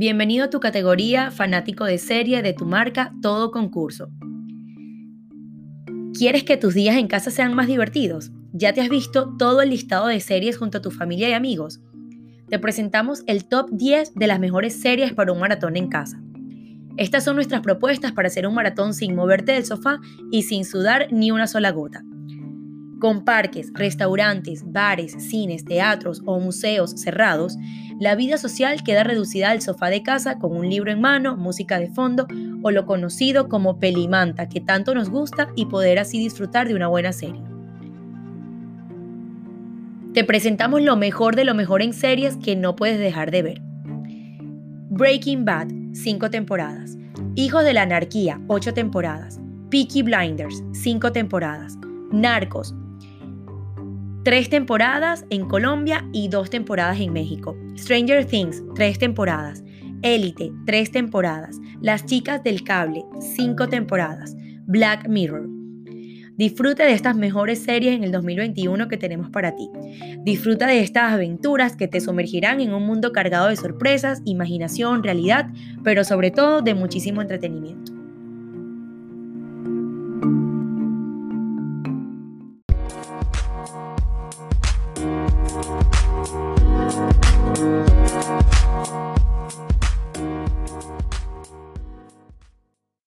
Bienvenido a tu categoría fanático de serie de tu marca Todo Concurso. ¿Quieres que tus días en casa sean más divertidos? ¿Ya te has visto todo el listado de series junto a tu familia y amigos? Te presentamos el top 10 de las mejores series para un maratón en casa. Estas son nuestras propuestas para hacer un maratón sin moverte del sofá y sin sudar ni una sola gota. Con parques, restaurantes, bares, cines, teatros o museos cerrados, la vida social queda reducida al sofá de casa con un libro en mano, música de fondo o lo conocido como pelimanta que tanto nos gusta y poder así disfrutar de una buena serie. Te presentamos lo mejor de lo mejor en series que no puedes dejar de ver. Breaking Bad, 5 temporadas. Hijos de la Anarquía, 8 temporadas. Peaky Blinders, 5 temporadas. Narcos, tres temporadas en Colombia y dos temporadas en México. Stranger Things, tres temporadas. Élite, tres temporadas. Las chicas del cable, cinco temporadas. Black Mirror. Disfruta de estas mejores series en el 2021 que tenemos para ti. Disfruta de estas aventuras que te sumergirán en un mundo cargado de sorpresas, imaginación, realidad, pero sobre todo de muchísimo entretenimiento.